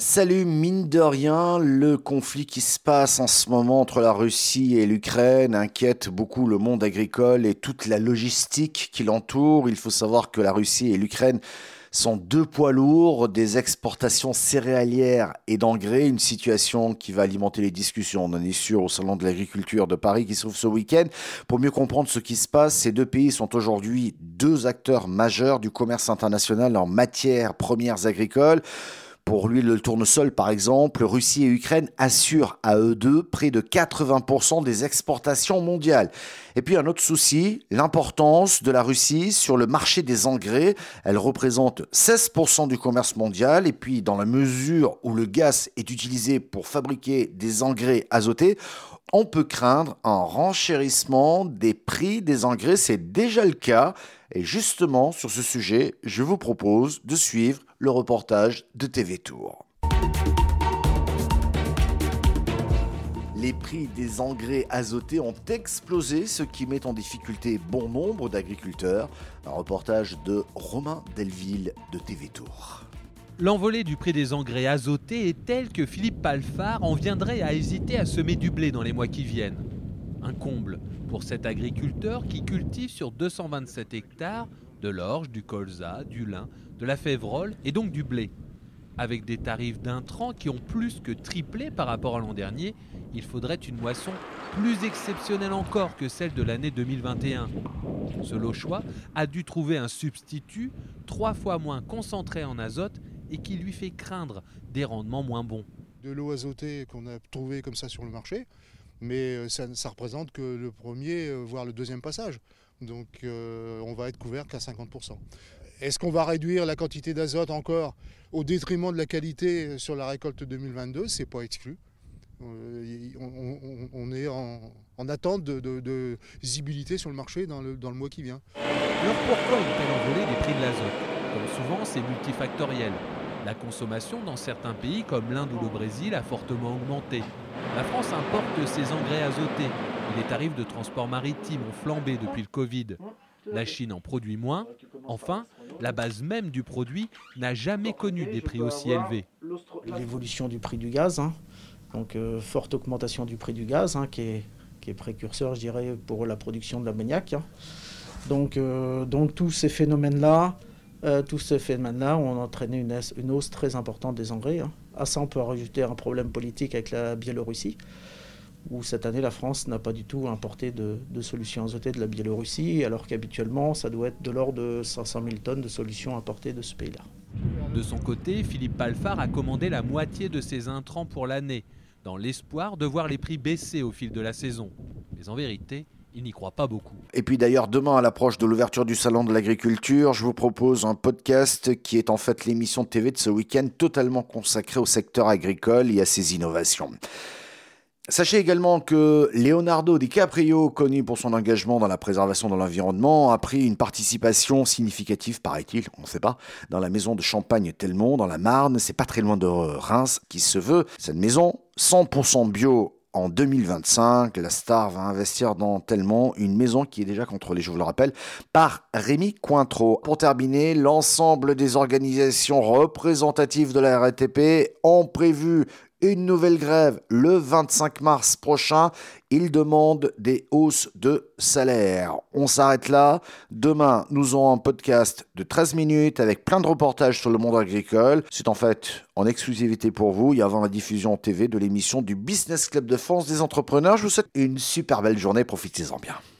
Salut, mine de rien, le conflit qui se passe en ce moment entre la Russie et l'Ukraine inquiète beaucoup le monde agricole et toute la logistique qui l'entoure. Il faut savoir que la Russie et l'Ukraine sont deux poids lourds des exportations céréalières et d'engrais, une situation qui va alimenter les discussions, on en est sûr, au Salon de l'agriculture de Paris qui s'ouvre ce week-end. Pour mieux comprendre ce qui se passe, ces deux pays sont aujourd'hui deux acteurs majeurs du commerce international en matière premières agricoles. Pour l'huile de tournesol, par exemple, Russie et Ukraine assurent à eux deux près de 80% des exportations mondiales. Et puis un autre souci, l'importance de la Russie sur le marché des engrais. Elle représente 16% du commerce mondial. Et puis dans la mesure où le gaz est utilisé pour fabriquer des engrais azotés, on peut craindre un renchérissement des prix des engrais. C'est déjà le cas. Et justement, sur ce sujet, je vous propose de suivre le reportage de TV Tour. Les prix des engrais azotés ont explosé, ce qui met en difficulté bon nombre d'agriculteurs. Un reportage de Romain Delville de TV Tour. L'envolée du prix des engrais azotés est telle que Philippe Palfard en viendrait à hésiter à semer du blé dans les mois qui viennent. Un comble pour cet agriculteur qui cultive sur 227 hectares de l'orge, du colza, du lin, de la févrole et donc du blé. Avec des tarifs d'intrants qui ont plus que triplé par rapport à l'an dernier, il faudrait une moisson plus exceptionnelle encore que celle de l'année 2021. Ce Lochois a dû trouver un substitut trois fois moins concentré en azote et qui lui fait craindre des rendements moins bons. De l'eau azotée qu'on a trouvée comme ça sur le marché, mais euh, ça, ça représente que le premier, euh, voire le deuxième passage. Donc euh, on va être couvert qu'à 50%. Est-ce qu'on va réduire la quantité d'azote encore au détriment de la qualité sur la récolte 2022 C'est pas exclu. on, est en, attente de, visibilité sur le marché dans le, dans le mois qui vient. Alors pourquoi une telle envolée des prix de l'azote? Comme souvent, c'est multifactoriel. La consommation dans certains pays comme l'Inde ou le Brésil a fortement augmenté. La France importe ses engrais azotés les tarifs de transport maritime ont flambé depuis le Covid. La Chine en produit moins. Enfin, la base même du produit n'a jamais connu des prix aussi élevés. L'évolution du prix du gaz, hein. donc euh, forte augmentation du prix du gaz, hein, qui, est, précurseur, je dirais, pour la production de l'ammoniac. Hein. Donc, euh, donc tous ces phénomènes-là euh, tous ces phénomènes-là ont entraîné une, hausse très importante des engrais. À ça, on peut rajouter un problème politique avec la Biélorussie, où cette année, la France n'a pas du tout importé de, solutions azotées de la Biélorussie, alors qu'habituellement, ça doit être de l'ordre de 500 000 tonnes de solutions importées de ce pays-là. De son côté, Philippe Palfard a commandé la moitié de ses intrants pour l'année, dans l'espoir de voir les prix baisser au fil de la saison. Mais en vérité, il n'y croit pas beaucoup. Et puis d'ailleurs, demain, à l'approche de l'ouverture du Salon de l'Agriculture, je vous propose un podcast qui est en fait l'émission de TV de ce week-end totalement consacrée au secteur agricole et à ses innovations. Sachez également que Leonardo DiCaprio, connu pour son engagement dans la préservation de l'environnement, a pris une participation significative, paraît-il, on ne sait pas, dans la maison de Champagne Telmont, dans la Marne. C'est pas très loin de Reims, qui se veut. Cette maison, 100% bio en 2025. La star va investir dans tellement une maison qui est déjà contrôlée, je vous le rappelle, par Rémi Cointreau. Pour terminer, l'ensemble des organisations représentatives de la RATP ont prévu une nouvelle grève le 25 mars prochain. Ils demandent des hausses de salaire. On s'arrête là. Demain, nous aurons un podcast de 13 minutes avec plein de reportages sur le monde agricole. C'est en fait en exclusivité pour vous et avant la diffusion TV de l'émission du Business Club de France des entrepreneurs. Je vous souhaite une super belle journée. Profitez-en bien.